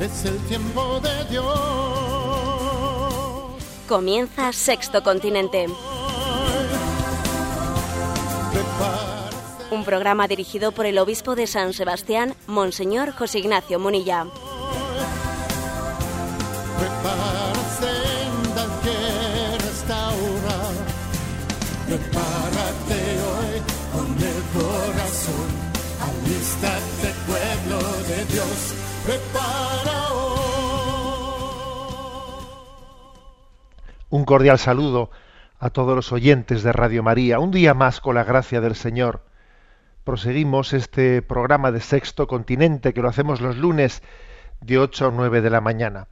es el tiempo de Dios. Comienza Sexto Continente. Un programa dirigido por el obispo de San Sebastián, Monseñor José Ignacio Munilla. Prepárate que restaurar. Prepárate hoy con el corazón. Alístate, pueblo de Dios. Prepara Un cordial saludo a todos los oyentes de Radio María. Un día más, con la gracia del Señor, proseguimos este programa de Sexto Continente que lo hacemos los lunes de 8 a 9 de la mañana.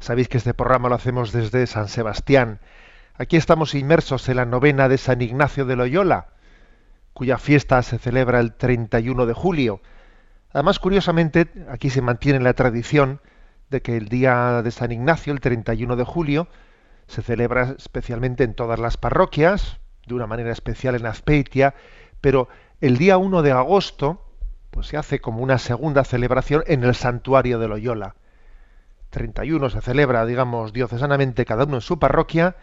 Sabéis que este programa lo hacemos desde San Sebastián. Aquí estamos inmersos en la novena de San Ignacio de Loyola, cuya fiesta se celebra el 31 de julio. Además, curiosamente, aquí se mantiene la tradición de que el día de San Ignacio, el 31 de julio, se celebra especialmente en todas las parroquias, de una manera especial en Azpeitia, pero el día 1 de agosto pues se hace como una segunda celebración en el santuario de Loyola. 31 se celebra, digamos, diocesanamente cada uno en su parroquia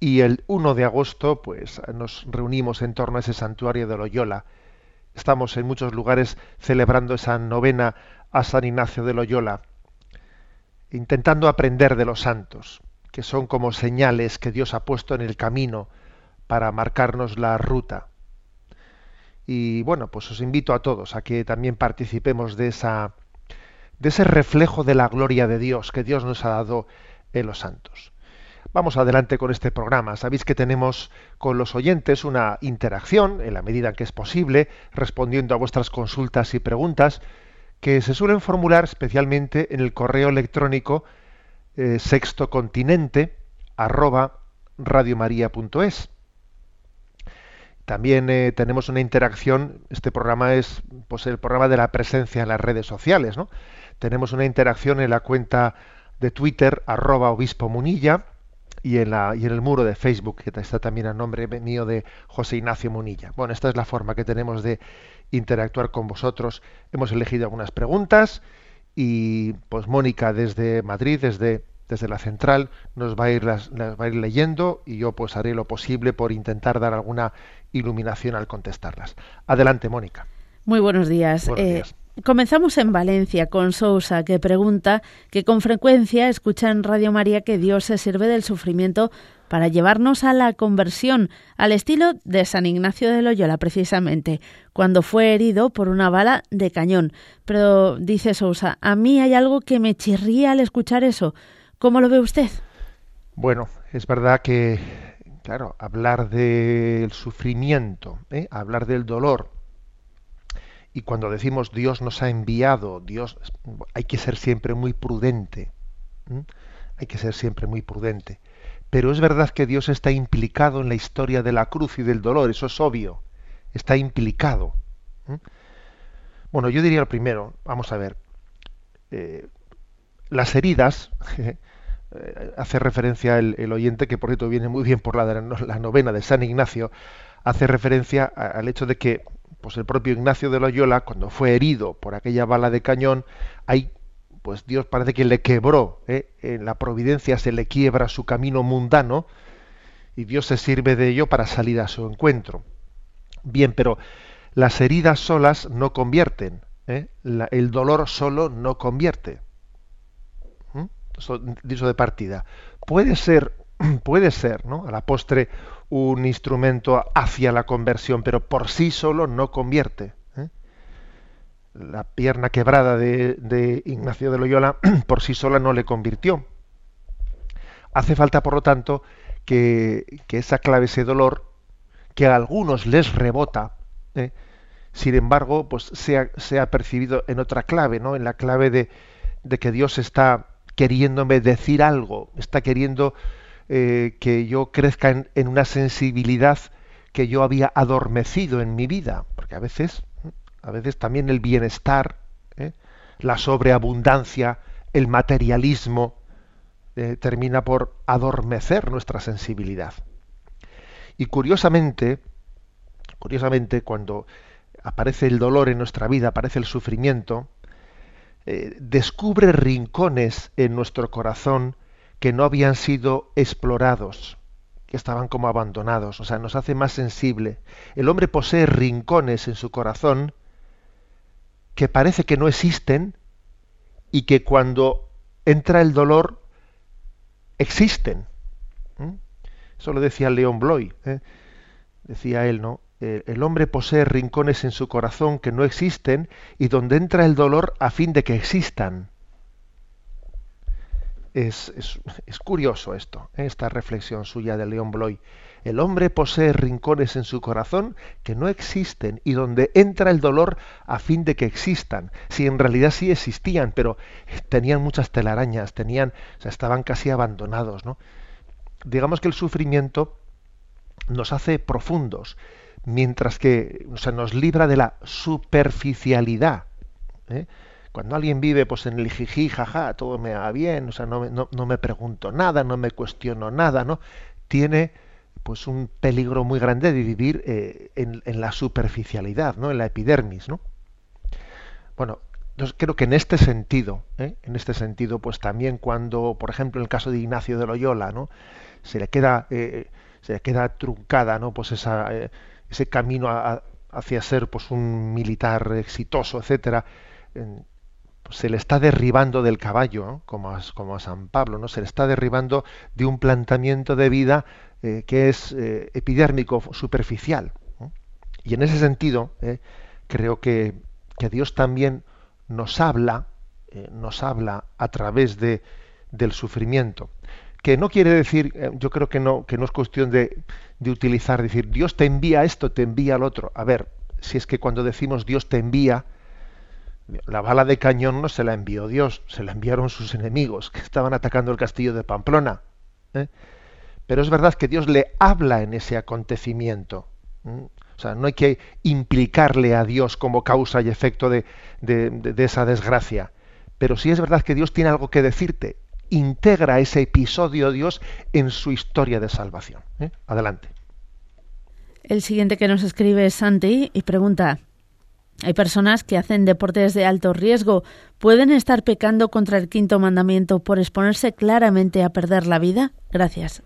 y el 1 de agosto pues nos reunimos en torno a ese santuario de Loyola. Estamos en muchos lugares celebrando esa novena a San Ignacio de Loyola, intentando aprender de los santos, que son como señales que Dios ha puesto en el camino para marcarnos la ruta. Y bueno, pues os invito a todos a que también participemos de esa de ese reflejo de la gloria de Dios que Dios nos ha dado en los santos. Vamos adelante con este programa. Sabéis que tenemos con los oyentes una interacción, en la medida que es posible, respondiendo a vuestras consultas y preguntas, que se suelen formular especialmente en el correo electrónico eh, sextocontinente arroba. También eh, tenemos una interacción, este programa es pues, el programa de la presencia en las redes sociales, ¿no? Tenemos una interacción en la cuenta de Twitter, arroba obispo munilla, y en, la, y en el muro de Facebook, que está también a nombre mío de José Ignacio Munilla. Bueno, esta es la forma que tenemos de interactuar con vosotros. Hemos elegido algunas preguntas y pues Mónica desde Madrid, desde, desde la central, nos va a, ir las, las va a ir leyendo y yo pues haré lo posible por intentar dar alguna iluminación al contestarlas. Adelante, Mónica. Muy buenos días. Buenos Eh, días. Comenzamos en Valencia con Sousa, que pregunta que con frecuencia escucha en Radio María que Dios se sirve del sufrimiento para llevarnos a la conversión, al estilo de San Ignacio de Loyola, precisamente, cuando fue herido por una bala de cañón. Pero dice Sousa, a mí hay algo que me chirría al escuchar eso. ¿Cómo lo ve usted? Bueno, es verdad que, claro, hablar del sufrimiento, ¿eh? hablar del dolor, y cuando decimos Dios nos ha enviado, Dios, hay que ser siempre muy prudente, hay que ser siempre muy prudente. Pero es verdad que Dios está implicado en la historia de la cruz y del dolor, eso es obvio, está implicado. Bueno, yo diría lo primero, vamos a ver, eh, las heridas, eh, hace referencia el, oyente, que por cierto viene muy bien por la, novena de San Ignacio, hace referencia al hecho de que pues el propio Ignacio de Loyola, cuando fue herido por aquella bala de cañón, ahí pues Dios parece que le quebró, ¿eh? en la providencia se le quiebra su camino mundano y Dios se sirve de ello para salir a su encuentro. Bien, pero las heridas solas no convierten, ¿eh? El dolor solo no convierte. ¿Mm? Eso, dicho de partida. Puede ser, puede ser, ¿no? A la postre un instrumento hacia la conversión, pero por sí solo no convierte. ¿eh? La pierna quebrada de, de Ignacio de Loyola por sí sola no le convirtió. Hace falta, por lo tanto, que, que esa clave, ese dolor, que a algunos les rebota, ¿eh? sin embargo, pues sea, sea percibido en otra clave, ¿no? En la clave de, de que Dios está queriéndome decir algo, está queriendo eh, que yo crezca en, una sensibilidad que yo había adormecido en mi vida, porque a veces, a veces también el bienestar, ¿eh? la sobreabundancia, el materialismo, eh, termina por adormecer nuestra sensibilidad. Y curiosamente, curiosamente, cuando aparece el dolor en nuestra vida, aparece el sufrimiento, descubre rincones en nuestro corazón que no habían sido explorados, que estaban como abandonados, o sea, nos hace más sensible. El hombre posee rincones en su corazón que parece que no existen y que cuando entra el dolor existen. Eso lo decía León Bloy, ¿eh? decía él, ¿no? el hombre posee rincones en su corazón que no existen y donde entra el dolor a fin de que existan es, curioso esto, ¿eh? esta reflexión suya de León Bloy. El hombre posee rincones en su corazón que no existen y donde entra el dolor a fin de que existan. Si en realidad sí existían, pero tenían muchas telarañas, tenían, o sea, estaban casi abandonados, ¿no? Digamos que el sufrimiento nos hace profundos, mientras que o nos libra de la superficialidad. ¿eh? Cuando alguien vive pues en el jiji, jaja, todo me va bien, o sea, no, no, me pregunto nada, no me cuestiono nada, ¿no? Tiene pues un peligro muy grande de vivir eh, en, la superficialidad, ¿no? En la epidermis, ¿no? Bueno, entonces creo que en este sentido, ¿eh? en este sentido, pues también cuando, por ejemplo, en el caso de Ignacio de Loyola, ¿no? Se le queda, eh, se le queda truncada, ¿no? Pues esa, ese camino hacia ser, pues, un militar exitoso, etcétera se le está derribando del caballo, como, a, como, a, San Pablo, ¿no? se le está derribando de un planteamiento de vida eh, que es eh, epidérmico, superficial. Y en ese sentido, eh, creo que, que, Dios también nos habla, nos habla a través de, del sufrimiento. Que no quiere decir, yo creo que no, que no es cuestión de, de utilizar, decir, Dios te envía esto, te envía lo otro. A ver, si es que cuando decimos Dios te envía, la bala de cañón no se la envió Dios, se la enviaron sus enemigos que estaban atacando el castillo de Pamplona. ¿eh? Pero es verdad que Dios le habla en ese acontecimiento. O sea, no hay que implicarle a Dios como causa y efecto de, esa desgracia. Pero sí es verdad que Dios tiene algo que decirte. Integra ese episodio Dios en su historia de salvación. ¿eh? Adelante. El siguiente que nos escribe es Santi y pregunta, hay personas que hacen deportes de alto riesgo. ¿Pueden estar pecando contra el quinto mandamiento por exponerse claramente a perder la vida? Gracias.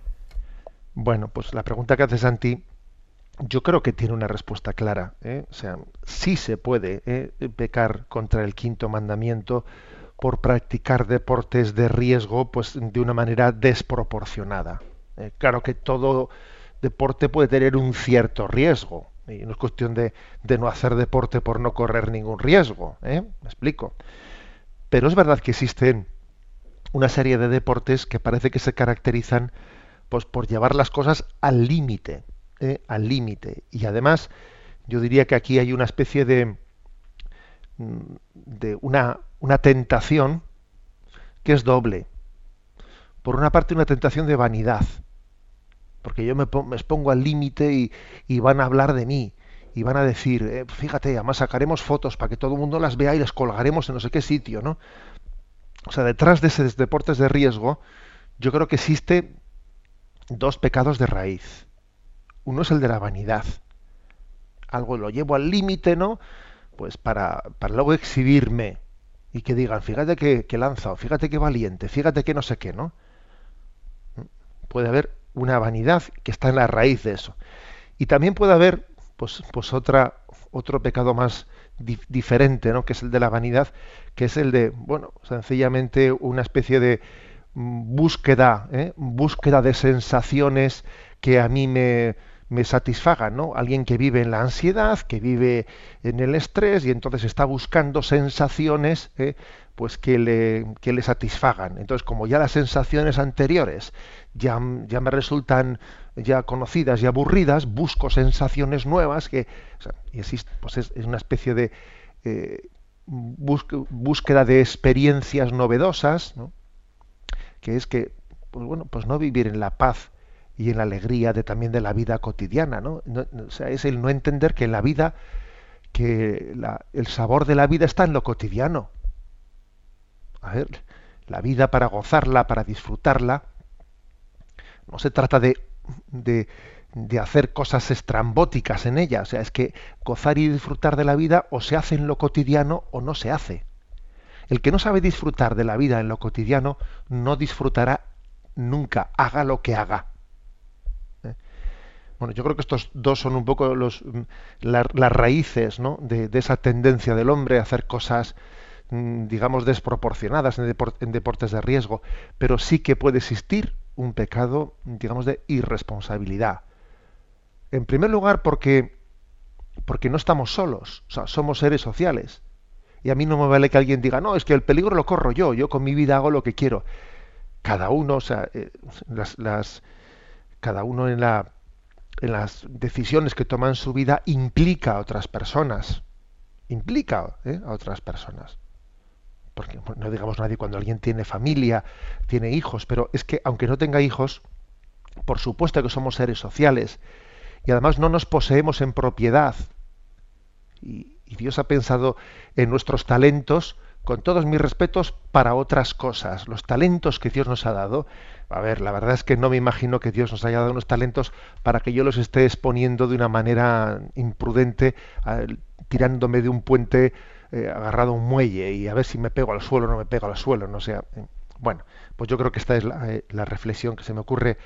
Bueno, pues la pregunta que haces Santi, yo creo que tiene una respuesta clara. ¿eh? O sea, sí se puede ¿eh? pecar contra el quinto mandamiento por practicar deportes de riesgo, pues de una manera desproporcionada. ¿eh? claro que todo deporte puede tener un cierto riesgo, y no es cuestión de, no hacer deporte por no correr ningún riesgo, ¿eh? Me explico. Pero es verdad que existen una serie de deportes que parece que se caracterizan pues, por llevar las cosas al límite, ¿eh? al límite. Y además, yo diría que aquí hay una especie de, mm, de una, una tentación que es doble. Por una parte, una tentación de vanidad porque yo me, expongo al límite y, van a hablar de mí y van a decir, eh, fíjate, además sacaremos fotos para que todo el mundo las vea y las colgaremos en no sé qué sitio, ¿no? O sea, detrás de esos deportes de riesgo, yo creo que existe dos pecados de raíz. Uno es el de la vanidad. Algo lo llevo al límite, ¿no? Pues para, para luego exhibirme y que digan, fíjate que, que lanzado, fíjate que valiente, fíjate que no sé qué, ¿no? Puede haber una vanidad que está en la raíz de eso. Y también puede haber pues, pues otra, otro pecado más diferente, ¿no? que es el de la vanidad, que es el de, bueno, sencillamente una especie de búsqueda, ¿eh? búsqueda de sensaciones que a mí me, me satisfagan, ¿no? Alguien que vive en la ansiedad, que vive en el estrés y entonces está buscando sensaciones ¿eh? Pues que le, que le satisfagan. Entonces, como ya las sensaciones anteriores ya, ya me resultan ya conocidas y aburridas, busco sensaciones nuevas que y existe, pues es, una especie de eh, búsqueda de experiencias novedosas, ¿no? que es que, pues bueno, pues no vivir en la paz y en la alegría de también de la vida cotidiana, ¿no? o sea, es el no entender que la vida, que el sabor de la vida está en lo cotidiano. La vida para gozarla, para disfrutarla, no se trata de, de, de hacer cosas estrambóticas en ella. O sea, es que gozar y disfrutar de la vida o se hace en lo cotidiano o no se hace. El que no sabe disfrutar de la vida en lo cotidiano no disfrutará nunca, haga lo que haga. ¿Eh? Bueno, yo creo que estos dos son un poco los, mm, las raíces ¿no? de, esa tendencia del hombre a hacer cosas, digamos, desproporcionadas en, deportes de riesgo, pero sí que puede existir un pecado, digamos, de irresponsabilidad. En primer lugar, porque, porque no estamos solos, o sea, somos seres sociales. Y a mí no me vale que alguien diga, no, es que el peligro lo corro yo, yo con mi vida hago lo que quiero. Cada uno, o sea, eh, las, cada uno en las decisiones que toma en su vida implica a otras personas. Implica ¿eh? a otras personas. Porque no digamos nadie cuando alguien tiene familia, tiene hijos, pero es que aunque no tenga hijos, por supuesto que somos seres sociales y además no nos poseemos en propiedad. Y, Dios ha pensado en nuestros talentos, con todos mis respetos, para otras cosas. Los talentos que Dios nos ha dado. A ver, la verdad es que no me imagino que Dios nos haya dado unos talentos para que yo los esté exponiendo de una manera imprudente, tirándome de un puente, eh, agarrado a un muelle y a ver si me pego al suelo o no me pego al suelo. No sea, eh, bueno, pues yo creo que esta es la, eh, la reflexión que se me ocurre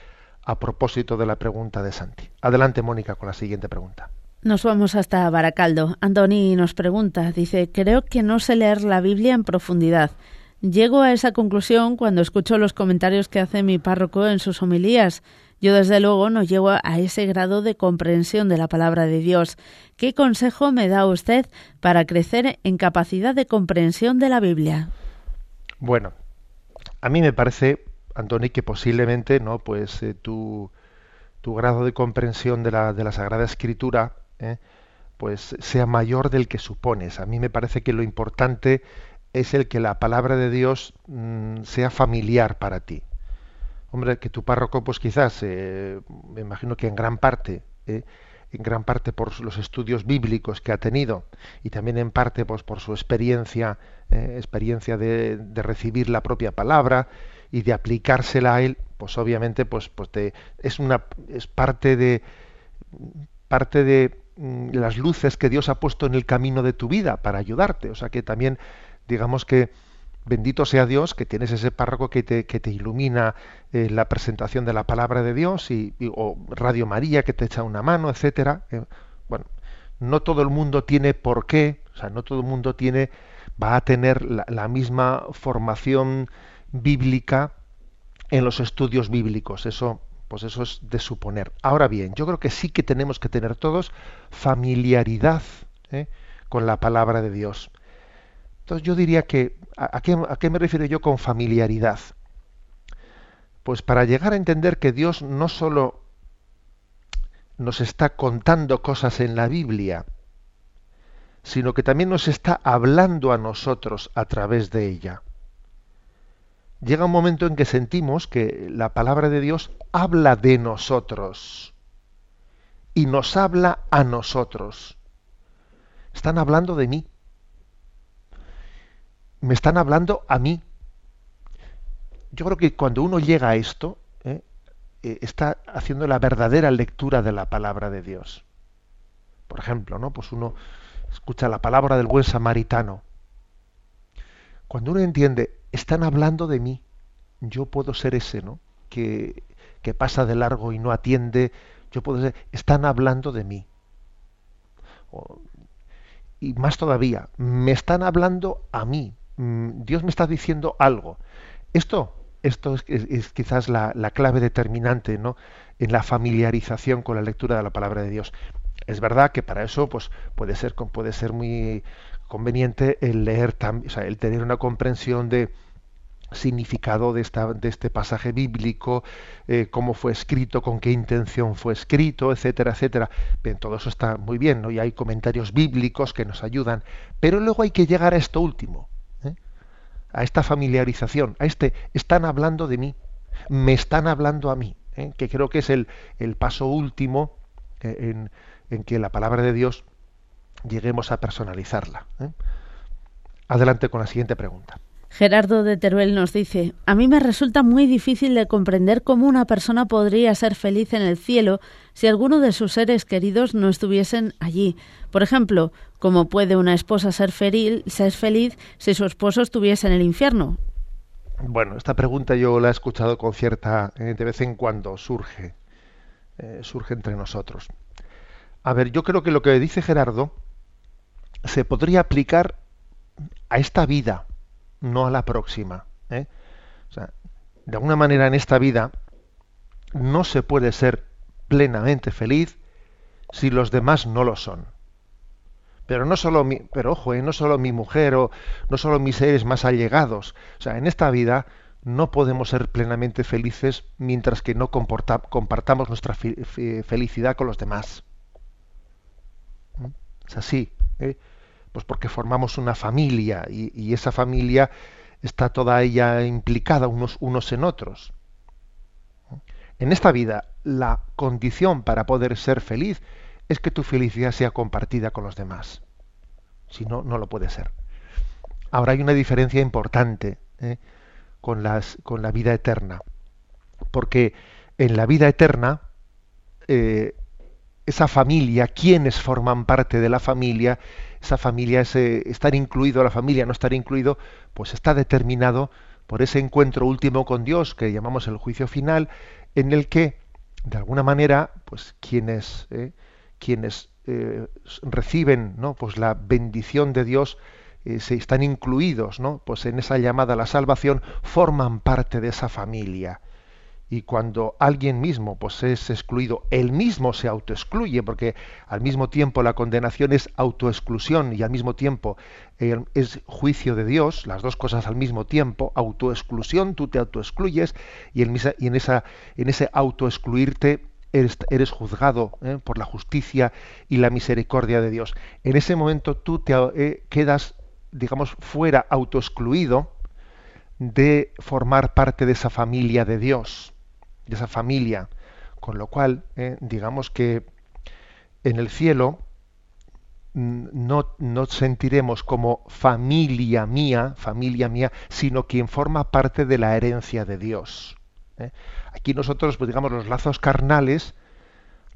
a propósito de la pregunta de Santi. Adelante, Mónica, con la siguiente pregunta. Nos vamos hasta Baracaldo. Antoni nos pregunta, dice, creo que no sé leer la Biblia en profundidad. Llego a esa conclusión cuando escucho los comentarios que hace mi párroco en sus homilías. Yo desde luego no llego a ese grado de comprensión de la palabra de Dios. ¿Qué consejo me da usted para crecer en capacidad de comprensión de la Biblia? Bueno, a mí me parece Antoni, que posiblemente no, pues eh, tu, tu, grado de comprensión de la, de la Sagrada Escritura eh, pues sea mayor del que supones. A mí me parece que lo importante es el que la palabra de Dios mm, sea familiar para ti. Hombre, que tu párroco, pues quizás, eh, me imagino que en gran parte, en gran parte por los estudios bíblicos que ha tenido y también en parte pues, por su experiencia, experiencia de, de recibir la propia palabra y de aplicársela a él, pues obviamente pues, pues es una es parte de parte de mm, las luces que Dios ha puesto en el camino de tu vida para ayudarte. O sea que también digamos que bendito sea Dios que tienes ese párroco que te, ilumina eh, la presentación de la palabra de Dios y, o Radio María que te echa una mano, etcétera. Eh, bueno, no todo el mundo tiene por qué, o sea, no todo el mundo tiene va a tener la misma formación bíblica en los estudios bíblicos. Eso, pues eso es de suponer. Ahora bien, yo creo que sí que tenemos que tener todos familiaridad ¿eh? con la palabra de Dios. Entonces yo diría que, ¿a, qué, ¿a qué me refiero yo con familiaridad? Pues para llegar a entender que Dios no solo nos está contando cosas en la Biblia, sino que también nos está hablando a nosotros a través de ella llega un momento en que sentimos que la palabra de Dios habla de nosotros y nos habla a nosotros. Están hablando de mí. Me están hablando a mí. Yo creo que cuando uno llega a esto, ¿eh? Eh, está haciendo la verdadera lectura de la palabra de Dios. Por ejemplo, ¿no? Pues uno escucha la palabra del buen samaritano. Cuando uno entiende están hablando de mí. Yo puedo ser ese, ¿no? Que, que pasa de largo y no atiende. Yo puedo ser. Están hablando de mí. y más todavía, me están hablando a mí. Mm, Dios me está diciendo algo. Esto, esto es, quizás la, la, clave determinante, ¿no? En la familiarización con la lectura de la palabra de Dios. Es verdad que para eso, pues, puede ser, puede ser muy conveniente el leer, o sea, el tener una comprensión de significado de, esta, de este pasaje bíblico, eh, cómo fue escrito, con qué intención fue escrito, etcétera, etcétera. Todo eso está muy bien, ¿no? Y hay comentarios bíblicos que nos ayudan, pero luego hay que llegar a esto último. A esta familiarización, a este están hablando de mí, me están hablando a mí, ¿eh? que creo que es el, el paso último eh, en, en, que la palabra de Dios lleguemos a personalizarla. ¿eh? Adelante con la siguiente pregunta. Gerardo de Teruel nos dice, a mí me resulta muy difícil de comprender cómo una persona podría ser feliz en el cielo si alguno de sus seres queridos no estuviesen allí. Por ejemplo, ¿cómo puede una esposa ser, feliz, ser feliz si su esposo estuviese en el infierno? Bueno, esta pregunta yo la he escuchado con cierta, eh, de vez en cuando surge, eh, surge entre nosotros. A ver, yo creo que lo que dice Gerardo se podría aplicar a esta vida, no a la próxima. ¿eh? O sea, de alguna manera en esta vida no se puede ser plenamente feliz si los demás no lo son. Pero no solo mi, pero ojo, ¿eh? no solo mi mujer o no solo mis seres más allegados. O sea, en esta vida no podemos ser plenamente felices mientras que no compartamos nuestra felicidad con los demás. ¿Mm? Es así. ¿eh? Pues porque formamos una familia y, esa familia está toda ella implicada unos, unos en otros. En esta vida, la condición para poder ser feliz es que tu felicidad sea compartida con los demás. Si no, no lo puede ser. Ahora hay una diferencia importante ¿eh? con, las, con la vida eterna. Porque en la vida eterna, eh, esa familia, quienes forman parte de la familia, esa familia, ese estar incluido, la familia no estar incluido, pues está determinado por ese encuentro último con Dios que llamamos el juicio final, en el que, de alguna manera, pues quienes, eh, quienes eh, reciben ¿no? pues la bendición de Dios eh, se están incluidos ¿no? pues en esa llamada a la salvación, forman parte de esa familia y cuando alguien mismo pues es excluido, él mismo se autoexcluye, porque al mismo tiempo la condenación es autoexclusión y al mismo tiempo eh, es juicio de Dios, las dos cosas al mismo tiempo, autoexclusión, tú te autoexcluyes y en, esa, en ese autoexcluirte eres, eres juzgado eh, por la justicia y la misericordia de Dios. En ese momento tú te eh, quedas, digamos, fuera, autoexcluido de formar parte de esa familia de Dios de esa familia. Con lo cual, eh, digamos que en el cielo mm, no, no, sentiremos como familia mía, familia mía, sino quien forma parte de la herencia de Dios. ¿eh? Aquí nosotros, pues digamos, los lazos carnales,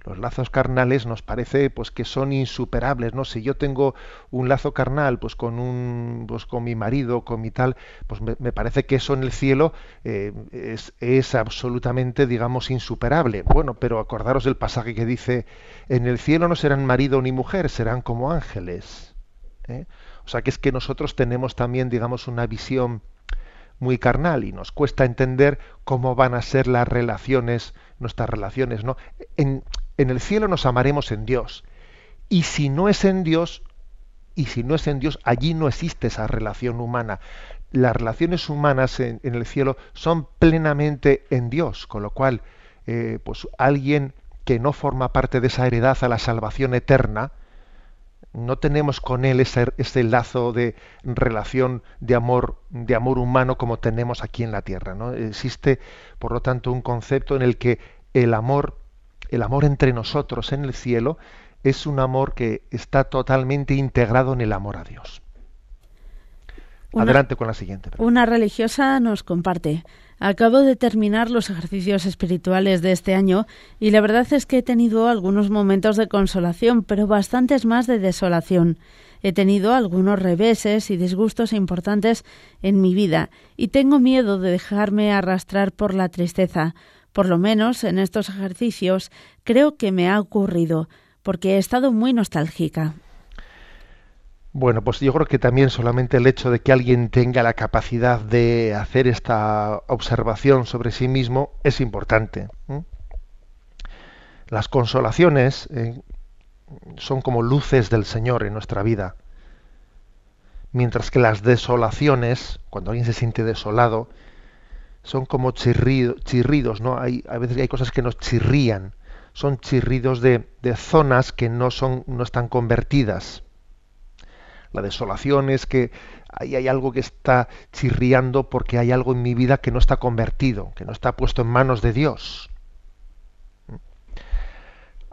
los lazos carnales nos parece pues que son insuperables no si yo tengo un lazo carnal pues con un pues con mi marido con mi tal pues me, parece que eso en el cielo eh, es, es, absolutamente digamos insuperable bueno pero acordaros del pasaje que dice en el cielo no serán marido ni mujer serán como ángeles ¿eh? o sea que es que nosotros tenemos también digamos una visión muy carnal y nos cuesta entender cómo van a ser las relaciones, nuestras relaciones, ¿no? En, en el cielo nos amaremos en Dios. Y si no es en Dios, y si no es en Dios, allí no existe esa relación humana. Las relaciones humanas en, el cielo son plenamente en Dios, con lo cual, eh, pues alguien que no forma parte de esa heredad a la salvación eterna, no tenemos con él ese, ese, lazo de relación de amor, de amor humano como tenemos aquí en la tierra. ¿no? Existe, por lo tanto, un concepto en el que el amor el amor entre nosotros en el cielo es un amor que está totalmente integrado en el amor a Dios. Adelante con la siguiente. Una religiosa nos comparte. Acabo de terminar los ejercicios espirituales de este año y la verdad es que he tenido algunos momentos de consolación, pero bastantes más de desolación. He tenido algunos reveses y disgustos importantes en mi vida y tengo miedo de dejarme arrastrar por la tristeza. Por lo menos en estos ejercicios creo que me ha ocurrido, porque he estado muy nostálgica. Bueno, pues yo creo que también solamente el hecho de que alguien tenga la capacidad de hacer esta observación sobre sí mismo es importante. Las consolaciones eh, son como luces del Señor en nuestra vida, mientras que las desolaciones, cuando alguien se siente desolado, son como chirridos, ¿no? Hay, a veces hay cosas que nos chirrían, son chirridos de, zonas que no, son, no están convertidas. La desolación es que ahí hay algo que está chirriando porque hay algo en mi vida que no está convertido, que no está puesto en manos de Dios.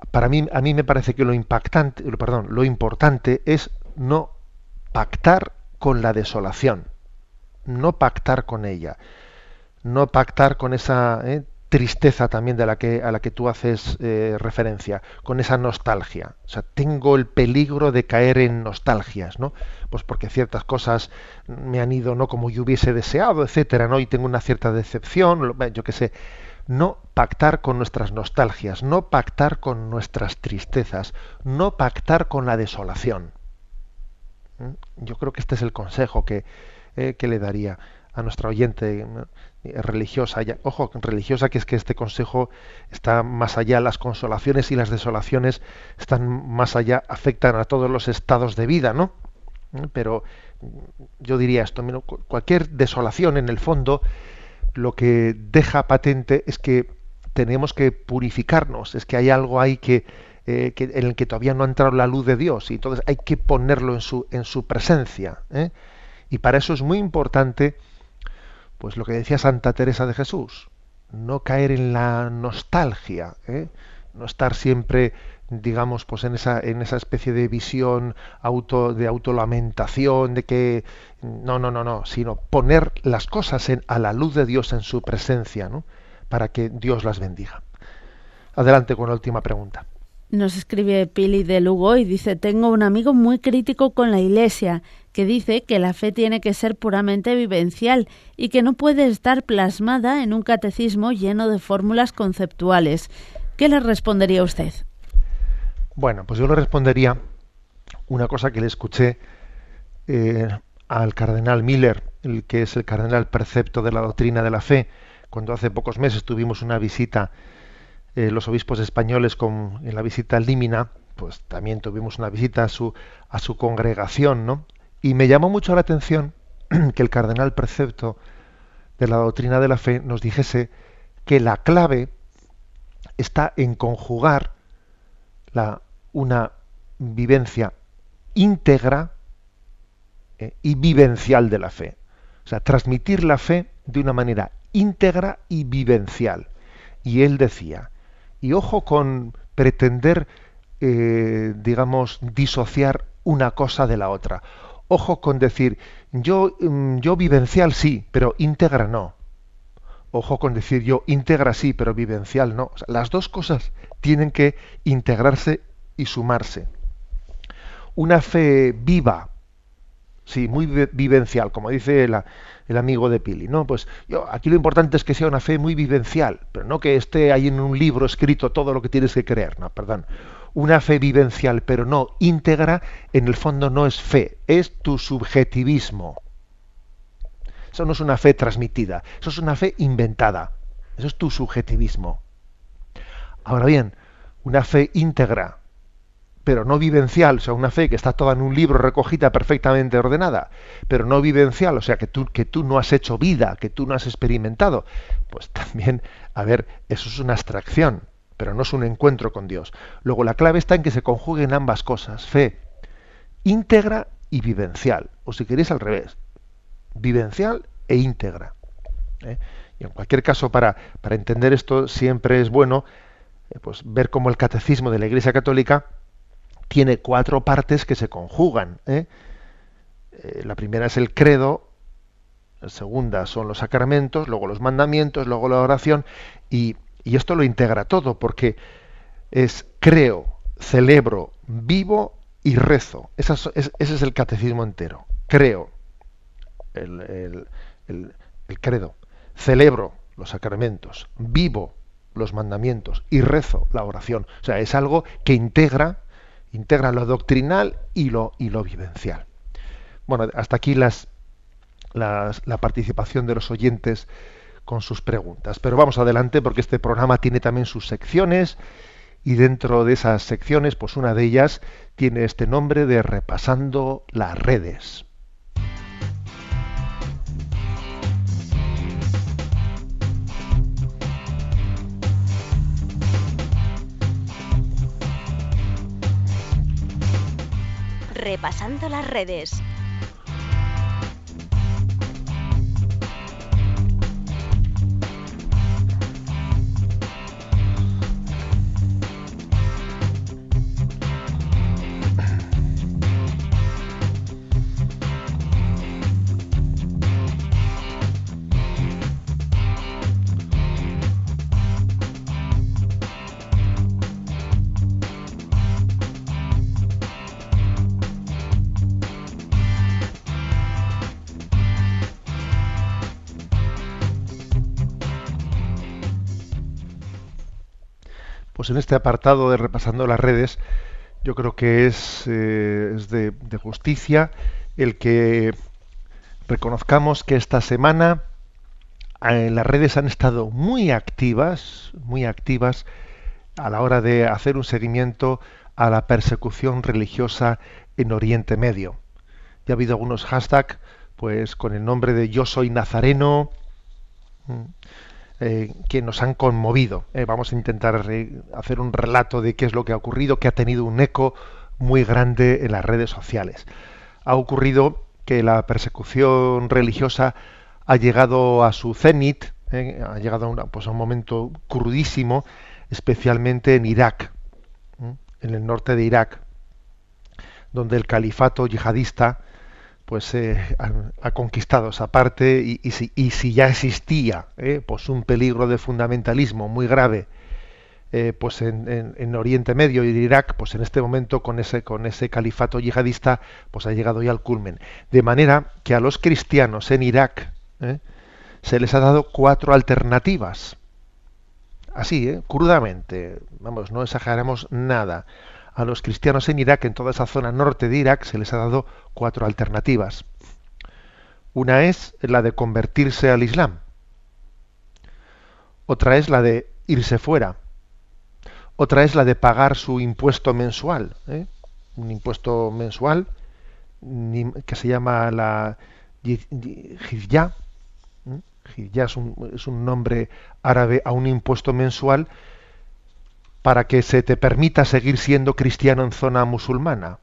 Para mí, a mí me parece que lo impactante, perdón, lo importante es no pactar con la desolación, no pactar con ella, no pactar con esa ¿eh? tristeza también de la que, a la que tú haces eh, referencia, con esa nostalgia. O sea, tengo el peligro de caer en nostalgias, ¿no? Pues porque ciertas cosas me han ido no como yo hubiese deseado, etcétera, ¿no? Y tengo una cierta decepción, yo qué sé. No pactar con nuestras nostalgias, no pactar con nuestras tristezas, no pactar con la desolación. ¿Mm? Yo creo que este es el consejo que, eh, que le daría a nuestra oyente religiosa, ojo, religiosa, que es que este consejo está más allá, las consolaciones y las desolaciones están más allá, afectan a todos los estados de vida, ¿no? Pero yo diría esto, cualquier desolación en el fondo lo que deja patente es que tenemos que purificarnos, es que hay algo ahí que, eh, en el que todavía no ha entrado la luz de Dios y entonces hay que ponerlo en su, en su presencia. ¿eh? Y para eso es muy importante pues lo que decía Santa Teresa de Jesús, no caer en la nostalgia, ¿eh? no estar siempre, digamos, pues en esa, en esa especie de visión auto, de autolamentación, de que no, no, no, no, sino poner las cosas en, a la luz de Dios en su presencia, ¿no? para que Dios las bendiga. Adelante con la última pregunta. Nos escribe Pili de Lugo y dice, tengo un amigo muy crítico con la Iglesia que dice que la fe tiene que ser puramente vivencial y que no puede estar plasmada en un catecismo lleno de fórmulas conceptuales. ¿Qué le respondería usted? Bueno, pues yo le respondería una cosa que le escuché eh, al cardenal Miller, el que es el cardenal precepto de la doctrina de la fe, cuando hace pocos meses tuvimos una visita eh, los obispos españoles con, en la visita al Límina, pues también tuvimos una visita a su, a su congregación, ¿no? Y me llamó mucho la atención que el cardenal precepto de la doctrina de la fe nos dijese que la clave está en conjugar la, una vivencia íntegra eh, y vivencial de la fe. O sea, transmitir la fe de una manera íntegra y vivencial. Y él decía, y ojo con pretender, eh, digamos, disociar una cosa de la otra Ojo con decir, yo, mm, yo vivencial sí, pero íntegra no. Ojo con decir yo íntegra sí, pero vivencial no. las dos cosas tienen que integrarse y sumarse. Una fe viva, sí, muy vivencial, como dice el amigo de Pili. No, pues yo, aquí lo importante es que sea una fe muy vivencial, pero no que esté ahí en un libro escrito todo lo que tienes que creer. No, perdón una fe vivencial pero no íntegra, en el fondo no es fe, es tu subjetivismo. Eso no es una fe transmitida, eso es una fe inventada, eso es tu subjetivismo. Ahora bien, una fe íntegra, pero no vivencial, o sea, una fe que está toda en un libro recogida perfectamente ordenada, pero no vivencial, o sea, que tú, que tú no has hecho vida, que tú no has experimentado, pues también, a ver, eso es una abstracción pero no es un encuentro con Dios. Luego la clave está en que se conjuguen ambas cosas, fe íntegra y vivencial, o si queréis al revés, vivencial e íntegra. ¿eh? Y en cualquier caso, para, para entender esto siempre es bueno eh, pues, ver cómo el catecismo de la Iglesia Católica tiene cuatro partes que se conjugan. ¿eh? la primera es el credo, la segunda son los sacramentos, luego los mandamientos, luego la oración y y esto lo integra todo porque es creo, celebro, vivo y rezo. ese es el catecismo entero. Creo, el, credo, celebro los sacramentos, vivo los mandamientos y rezo la oración. O sea, es algo que integra, integra lo doctrinal y lo, y lo vivencial. Bueno, hasta aquí las, la participación de los oyentes con sus preguntas. Pero vamos adelante porque este programa tiene también sus secciones y dentro de esas secciones, pues una de ellas tiene este nombre de Repasando las redes. Repasando las redes. Pues en este apartado de repasando las redes, yo creo que es, eh, de, justicia el que reconozcamos que esta semana eh, las redes han estado muy activas, muy activas a la hora de hacer un seguimiento a la persecución religiosa en Oriente Medio. Ya ha habido algunos hashtags, pues con el nombre de Yo soy Nazareno, eh, que nos han conmovido. Eh, vamos a intentar hacer un relato de qué es lo que ha ocurrido, que ha tenido un eco muy grande en las redes sociales. Ha ocurrido que la persecución religiosa ha llegado a su cenit, eh, ha llegado a, pues a, un momento crudísimo, especialmente en Irak, en el norte de Irak, donde el califato yihadista pues eh, ha, conquistado esa parte y, si, ya existía eh, pues un peligro de fundamentalismo muy grave eh, pues en, Oriente Medio y en Irak pues en este momento con ese con ese califato yihadista pues ha llegado ya al culmen. De manera que a los cristianos en Irak se les ha dado cuatro alternativas. Así crudamente. Vamos no exageramos nada a los cristianos en Irak, en toda esa zona norte de Irak, se les ha dado cuatro alternativas. Una es la de convertirse al Islam. Otra es la de irse fuera. Otra es la de pagar su impuesto mensual. ¿eh? Un impuesto mensual que se llama la jizya. Jizya es un, es un nombre árabe a un impuesto mensual para que se te permita seguir siendo cristiano en zona musulmana.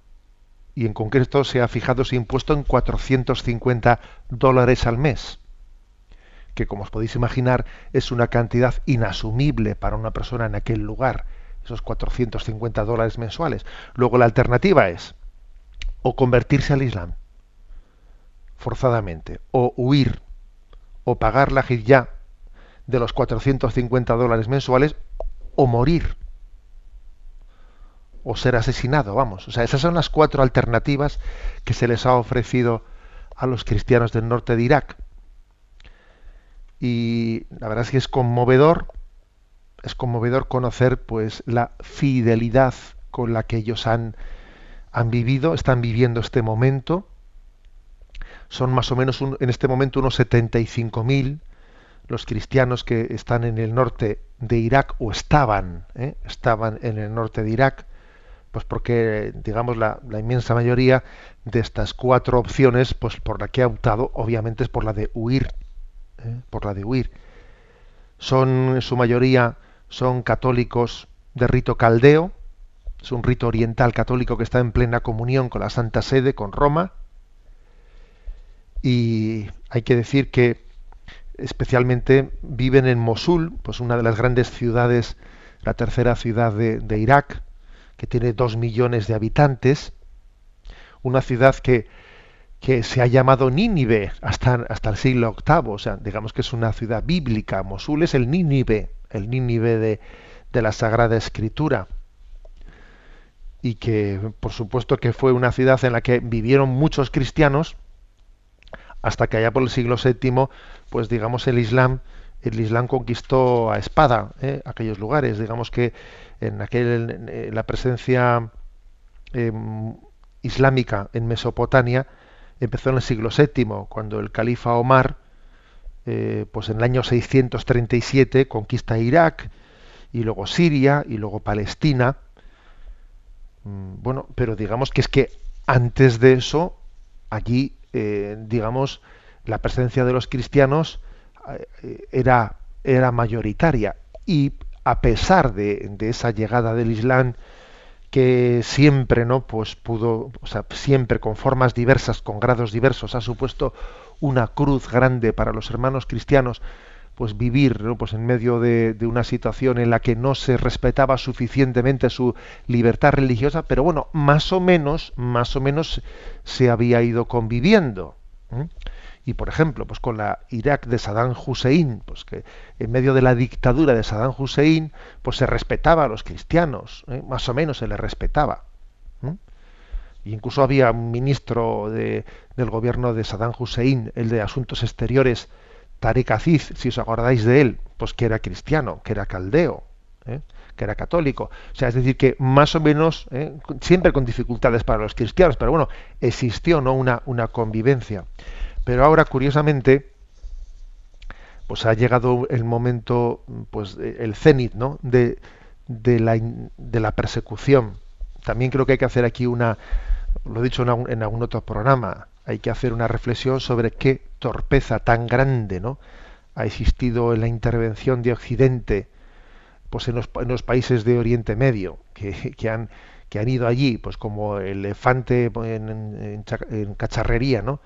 Y en concreto se ha fijado ese impuesto en 450 dólares al mes, que como os podéis imaginar es una cantidad inasumible para una persona en aquel lugar, esos 450 dólares mensuales. Luego la alternativa es o convertirse al Islam, forzadamente, o huir, o pagar la jizya de los 450 dólares mensuales, o morir o ser asesinado, vamos. O sea, esas son las cuatro alternativas que se les ha ofrecido a los cristianos del norte de Irak. Y la verdad es que es conmovedor, es conmovedor conocer pues la fidelidad con la que ellos han, han vivido, están viviendo este momento. Son más o menos en este momento unos 75.000 los cristianos que están en el norte de Irak o estaban, ¿eh? estaban en el norte de Irak pues porque, digamos, la, inmensa mayoría de estas cuatro opciones, pues por la que ha optado, obviamente es por la de huir, ¿eh? por la de huir. Son, en su mayoría, son católicos de rito caldeo, es un rito oriental católico que está en plena comunión con la Santa Sede, con Roma, y hay que decir que especialmente viven en Mosul, pues una de las grandes ciudades, la tercera ciudad de Irak, que tiene dos millones de habitantes, una ciudad que, que se ha llamado Nínive hasta, hasta el siglo VIII, o sea, digamos que es una ciudad bíblica. Mosul es el Nínive, el Nínive de, de la Sagrada Escritura. Y que, por supuesto, que fue una ciudad en la que vivieron muchos cristianos, hasta que allá por el siglo VII, pues digamos el Islam, el Islam conquistó a espada ¿eh? aquellos lugares. Digamos que en aquel, la presencia em, islámica en Mesopotamia empezó en el siglo VII, cuando el califa Omar, eh, pues en el año 637 conquista Irak y luego Siria y luego Palestina. Mm, bueno, pero digamos que es que antes de eso, allí, eh, digamos, la presencia de los cristianos eh, era, era mayoritaria y a pesar de, esa llegada del Islam que siempre no pues pudo o sea, siempre con formas diversas con grados diversos ha supuesto una cruz grande para los hermanos cristianos pues vivir ¿no? pues en medio de, de, una situación en la que no se respetaba suficientemente su libertad religiosa pero bueno más o menos más o menos se había ido conviviendo. Y por ejemplo pues con la Irak de Saddam Hussein pues que en medio de la dictadura de Saddam Hussein pues se respetaba a los cristianos ¿eh? más o menos se les respetaba ¿eh? y incluso había un ministro de, del gobierno de Saddam Hussein el de asuntos exteriores Tariq Aziz si os acordáis de él pues que era cristiano que era caldeo ¿eh? que era católico. O sea, es decir, que más o menos, ¿eh? siempre con dificultades para los cristianos, pero bueno, existió ¿no? una, una convivencia. Pero ahora, curiosamente, pues ha llegado el momento, pues el cenit, ¿no? De, de, la, de la persecución. También creo que hay que hacer aquí una, lo he dicho en, algún otro programa, hay que hacer una reflexión sobre qué torpeza tan grande, ¿no? ha existido en la intervención de Occidente, pues en los, en los países de Oriente Medio, que, que, han que han ido allí, pues como elefante en, en, en cacharrería, ¿no?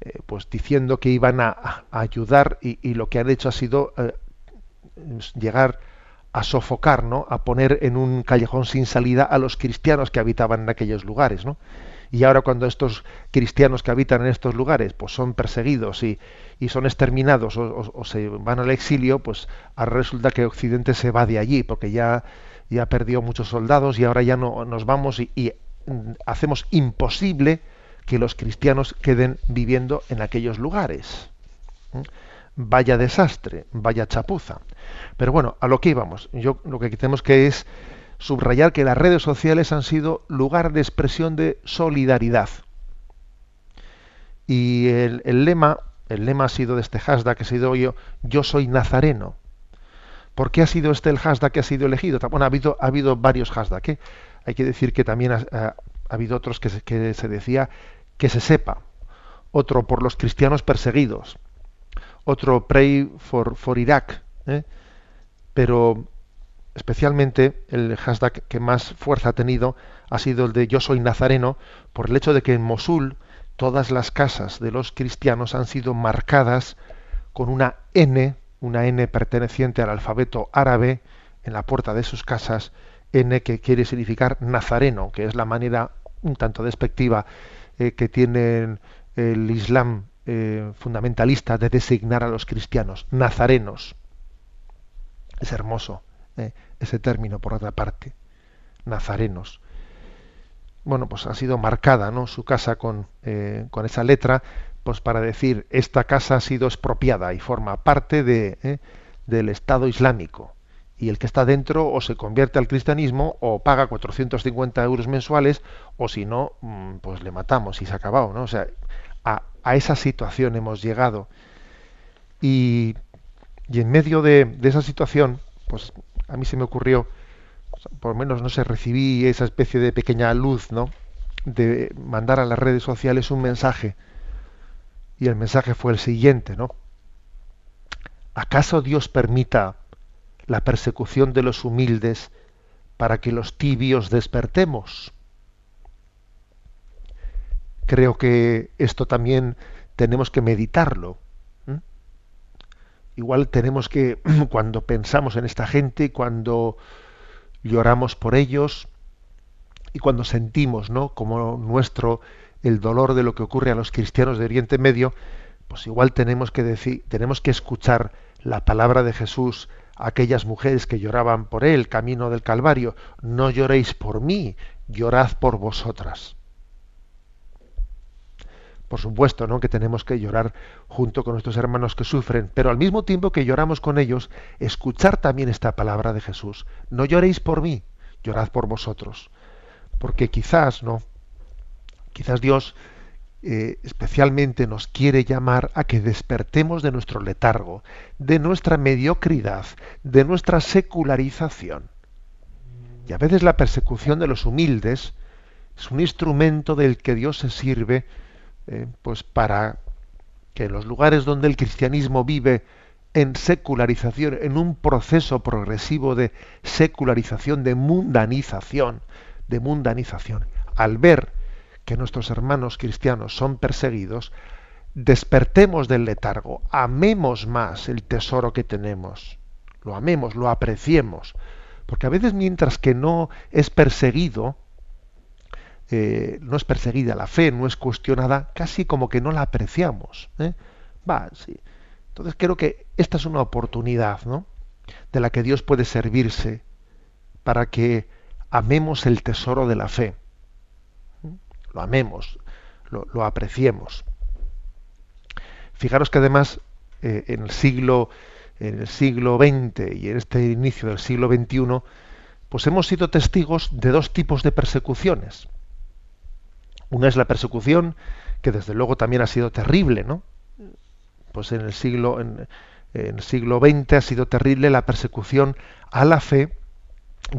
Eh, pues diciendo que iban a, ayudar y, lo que han hecho ha sido eh, llegar a sofocar, ¿no? a poner en un callejón sin salida a los cristianos que habitaban en aquellos lugares. ¿no? Y ahora cuando estos cristianos que habitan en estos lugares pues son perseguidos y, y son exterminados o, se van al exilio, pues resulta que Occidente se va de allí porque ya, ya perdió muchos soldados y ahora ya no nos vamos y, y hacemos imposible que los cristianos queden viviendo en aquellos lugares. Vaya desastre, vaya chapuza. Pero bueno, a lo que íbamos. Yo lo que tenemos que es subrayar que las redes sociales han sido lugar de expresión de solidaridad. Y el, el lema, el lema ha sido de este hashtag que ha sido yo, yo soy nazareno. ¿Por qué ha sido este el hashtag que ha sido elegido? Bueno, ha habido, ha habido varios hashtags. ¿eh? Hay que decir que también ha, ha, ha habido otros que se, que se decía que se sepa, otro por los cristianos perseguidos, otro pray for, for ¿eh? pero especialmente el hashtag que más fuerza ha tenido ha sido el de yo soy nazareno por el hecho de que en Mosul todas las casas de los cristianos han sido marcadas con una N, una N perteneciente al alfabeto árabe en la puerta de sus casas, N que quiere significar nazareno, que es la manera un tanto despectiva eh, que tiene el Islam eh, fundamentalista de designar a los cristianos, nazarenos. Es hermoso eh, ese término, por otra parte, nazarenos. Bueno, pues ha sido marcada ¿no? su casa con, con esa letra, pues para decir, esta casa ha sido expropiada y forma parte de, del Estado Islámico y el que está dentro o se convierte al cristianismo o paga 450 euros mensuales o si no, mm, pues le matamos y se ha acabado, ¿no? O sea, a, esa situación hemos llegado. Y, y en medio de, de, esa situación, pues a mí se me ocurrió, por lo menos no sé, recibí esa especie de pequeña luz, ¿no? De mandar a las redes sociales un mensaje. Y el mensaje fue el siguiente, ¿no? ¿Acaso Dios permita la persecución de los humildes para que los tibios despertemos. Creo que esto también tenemos que meditarlo. Igual tenemos que, cuando pensamos en esta gente, cuando lloramos por ellos y cuando sentimos, ¿no? Como nuestro el dolor de lo que ocurre a los cristianos de Oriente Medio, pues igual tenemos que decir, tenemos que escuchar la palabra de Jesús aquellas mujeres que lloraban por él, camino del Calvario, no lloréis por mí, llorad por vosotras. Por supuesto, ¿no? que tenemos que llorar junto con nuestros hermanos que sufren, pero al mismo tiempo que lloramos con ellos, escuchar también esta palabra de Jesús. No lloréis por mí, llorad por vosotros. Porque quizás, ¿no? Quizás Dios eh, especialmente nos quiere llamar a que despertemos de nuestro letargo, de nuestra mediocridad, de nuestra secularización. Y a veces la persecución de los humildes es un instrumento del que Dios se sirve eh, pues para que en los lugares donde el cristianismo vive en secularización, en un proceso progresivo de secularización, de mundanización, de mundanización. Al ver que nuestros hermanos cristianos son perseguidos, despertemos del letargo, amemos más el tesoro que tenemos, lo amemos, lo apreciemos, porque a veces mientras que no es perseguido, eh, no es perseguida la fe, no es cuestionada, casi como que no la apreciamos. ¿eh? Va, sí. Entonces creo que esta es una oportunidad, ¿no? De la que Dios puede servirse para que amemos el tesoro de la fe. Lo amemos, lo, apreciemos. Fijaros que además eh, en el siglo en el siglo XX y en este inicio del siglo XXI, pues hemos sido testigos de dos tipos de persecuciones. Una es la persecución que desde luego también ha sido terrible, ¿no? Pues en el siglo en, el siglo XX ha sido terrible la persecución a la fe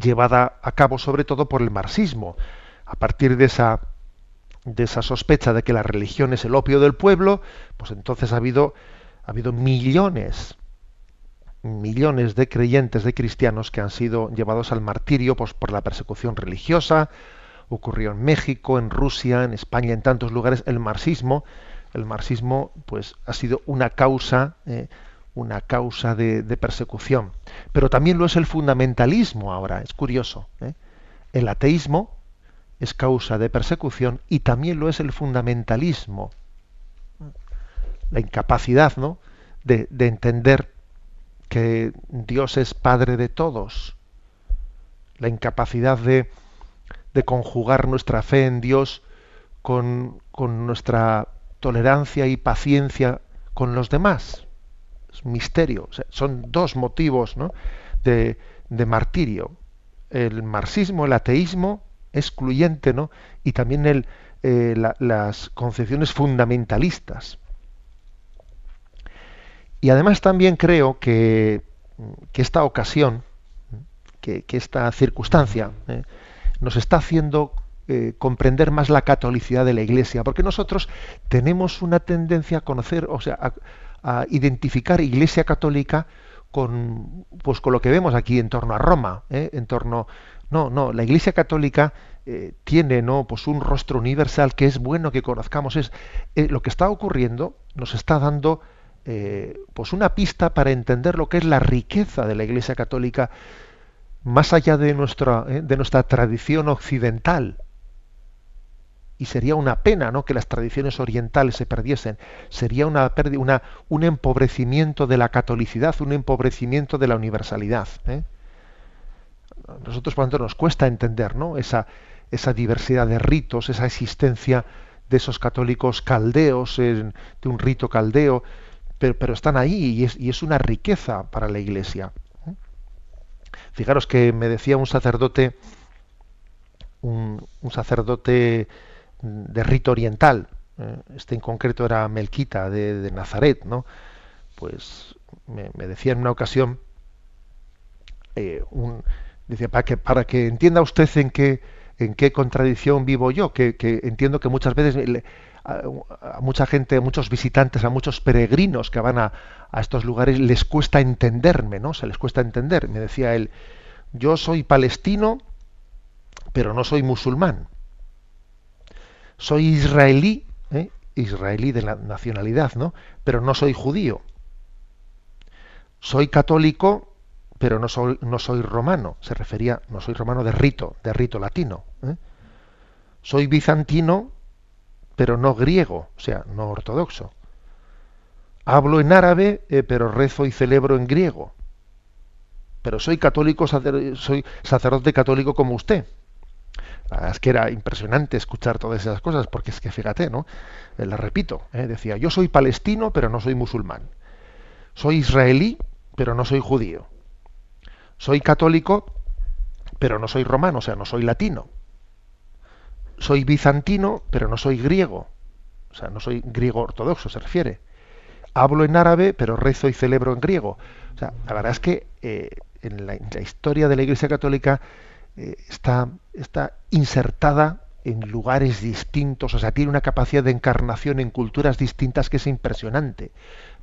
llevada a cabo sobre todo por el marxismo. A partir de esa de esa sospecha de que la religión es el opio del pueblo, pues entonces ha habido ha habido millones millones de creyentes, de cristianos que han sido llevados al martirio pues, por la persecución religiosa, ocurrió en México, en Rusia, en España, en tantos lugares, el marxismo, el marxismo pues ha sido una causa, eh, una causa de, persecución. Pero también lo es el fundamentalismo ahora, es curioso. ¿eh? El ateísmo es causa de persecución y también lo es el fundamentalismo. La incapacidad ¿no? de, de entender que Dios es Padre de todos. La incapacidad de, de conjugar nuestra fe en Dios con, nuestra tolerancia y paciencia con los demás. Es un misterio. son dos motivos de, martirio. El marxismo, el ateísmo excluyente, ¿no? Y también eh, las concepciones fundamentalistas. Y además también creo que, esta ocasión, que, esta circunstancia, ¿eh? nos está haciendo eh, comprender más la catolicidad de la Iglesia, porque nosotros tenemos una tendencia a conocer, o sea, a, identificar Iglesia católica con, pues, con lo que vemos aquí en torno a Roma, en torno, no, no, la Iglesia católica eh, tiene, no, pues un rostro universal que es bueno que conozcamos, es lo que está ocurriendo nos está dando pues una pista para entender lo que es la riqueza de la Iglesia católica más allá de nuestra, eh, de nuestra tradición occidental. Y sería una pena ¿no? que las tradiciones orientales se perdiesen. Sería una, una, un empobrecimiento de la catolicidad, un empobrecimiento de la universalidad. ¿eh? Nosotros, cuando nos cuesta entender ¿no? esa, diversidad de ritos, esa existencia de esos católicos caldeos, de un rito caldeo, pero, están ahí y es, y es una riqueza para la Iglesia. Fijaros que me decía un sacerdote, un, sacerdote de rito oriental, eh, este en concreto era Melquita de, Nazaret, ¿no? Pues me, decía en una ocasión, eh, un, para que, para que entienda usted en qué, en qué contradicción vivo yo, que, que entiendo que muchas veces a, mucha gente, a muchos visitantes, a muchos peregrinos que van a, a, estos lugares, les cuesta entenderme, ¿no? Se les cuesta entender. Me decía él, yo soy palestino, pero no soy musulmán. Soy israelí, ¿eh? israelí de la nacionalidad, ¿no? Pero no soy judío. Soy católico, pero no soy, no soy romano. Se refería, no soy romano de rito, de rito latino. ¿eh? Soy bizantino, pero no griego, o sea, no ortodoxo. Hablo en árabe, eh, pero rezo y celebro en griego. Pero soy católico, soy sacerdote católico como usted. es que era impresionante escuchar todas esas cosas, porque es que fíjate, ¿no? Eh, la repito, eh, decía, yo soy palestino, pero no soy musulmán. Soy israelí, pero no soy judío. Soy católico, pero no soy romano, o sea, no soy latino soy bizantino, pero no soy griego. O sea, no soy griego ortodoxo, se refiere. Hablo en árabe, pero rezo y celebro en griego. O sea, la verdad es que eh, en, la, historia de la Iglesia Católica eh, está, está insertada en lugares distintos, o sea, tiene una capacidad de encarnación en culturas distintas que es impresionante.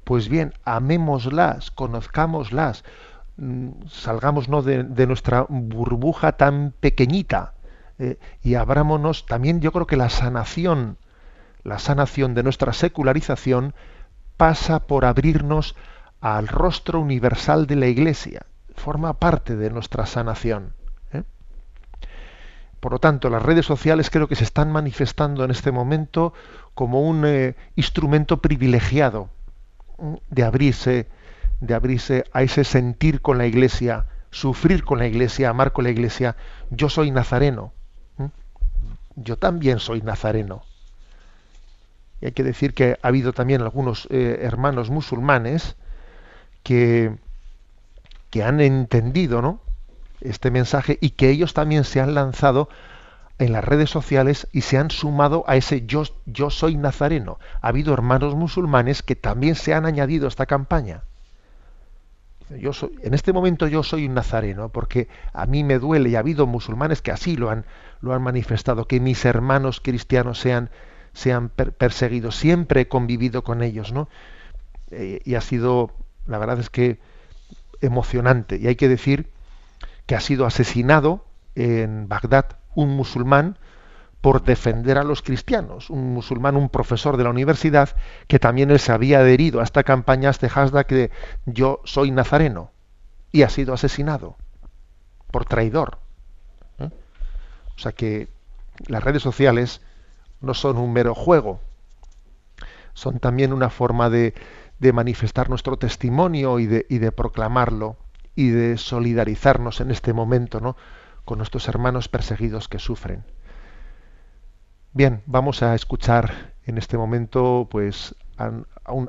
Pues bien, amémoslas, conozcámoslas, salgamos ¿no? de, nuestra burbuja tan pequeñita, eh, y abrámonos también yo creo que la sanación, la sanación de nuestra secularización pasa por abrirnos al rostro universal de la Iglesia, forma parte de nuestra sanación. ¿eh? Por lo tanto, las redes sociales creo que se están manifestando en este momento como un eh, instrumento privilegiado de abrirse, de abrirse a ese sentir con la Iglesia, sufrir con la Iglesia, amar con la Iglesia. Yo soy nazareno. Yo también soy nazareno. Y hay que decir que ha habido también algunos eh, hermanos musulmanes que, que han entendido ¿no? este mensaje y que ellos también se han lanzado en las redes sociales y se han sumado a ese yo, yo soy nazareno. Ha habido hermanos musulmanes que también se han añadido a esta campaña. Yo soy, en este momento yo soy un nazareno porque a mí me duele y ha habido musulmanes que así lo han, lo han manifestado, que mis hermanos cristianos sean, sean perseguidos. Siempre he convivido con ellos, ¿no? Eh, y ha sido, la verdad es que emocionante. Y hay que decir que ha sido asesinado en Bagdad un musulmán por defender a los cristianos, un musulmán, un profesor de la universidad, que también él se había adherido a esta campaña, a este hashtag de yo soy nazareno, y ha sido asesinado por traidor. ¿eh? O sea que las redes sociales no son un mero juego, son también una forma de, manifestar nuestro testimonio y de, y de proclamarlo y de solidarizarnos en este momento, ¿no? con nuestros hermanos perseguidos que sufren. Bien, vamos a escuchar en este momento pues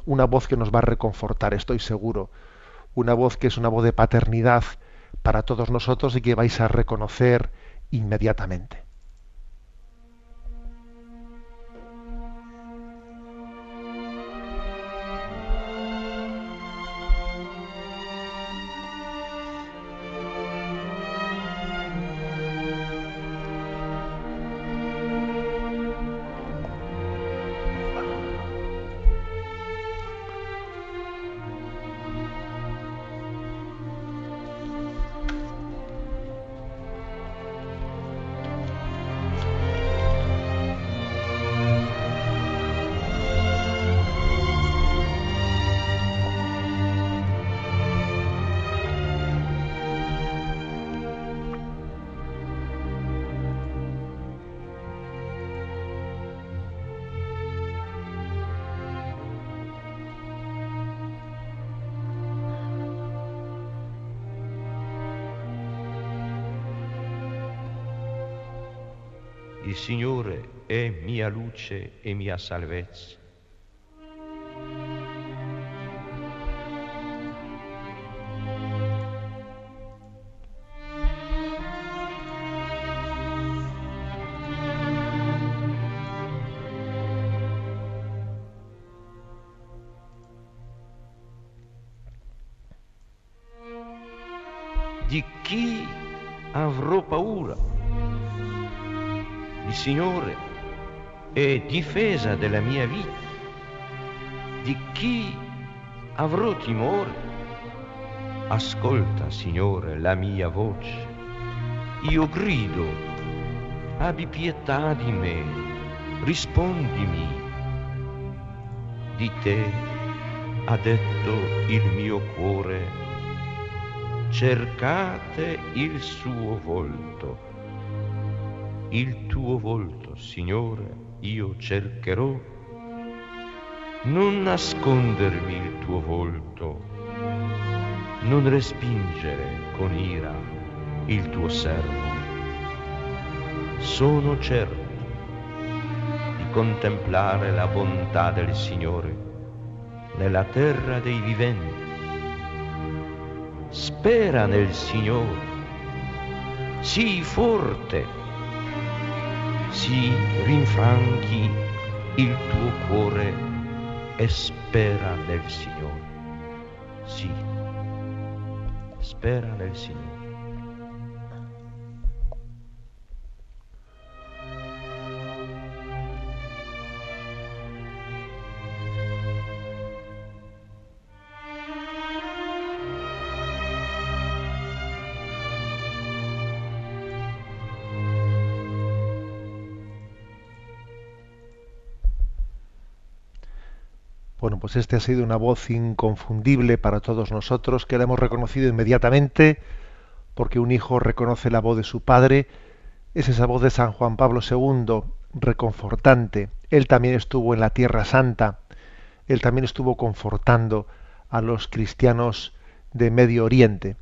una voz que nos va a reconfortar, estoy seguro, una voz que es una voz de paternidad para todos nosotros y que vais a reconocer inmediatamente. Il Signore è mia luce e mia salvezza. Difesa della mia vita. Di chi avrò timore? Ascolta, Signore, la mia voce. Io grido, abbi pietà di me, rispondimi. Di te ha detto il mio cuore, cercate il suo volto il tuo volto, Signore, io cercherò. Non nascondermi il tuo volto, non respingere con ira il tuo servo. Sono certo di contemplare la bontà del Signore nella terra dei viventi. Spera nel Signore, sii forte si rinfranchi il tuo cuore e spera nel Signore. Sì, spera nel Signore. Bueno, pues este ha sido una voz inconfundible para todos nosotros, que la hemos reconocido inmediatamente, porque un hijo reconoce la voz de su padre. Es esa voz de San Juan Pablo II, reconfortante. Él también estuvo en la Tierra Santa. Él también estuvo confortando a los cristianos de Medio Oriente.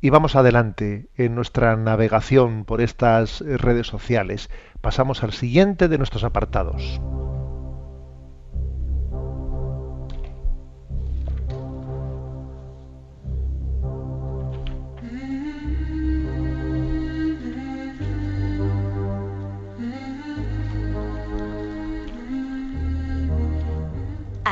Y vamos adelante en nuestra navegación por estas redes sociales. Pasamos al siguiente de nuestros apartados.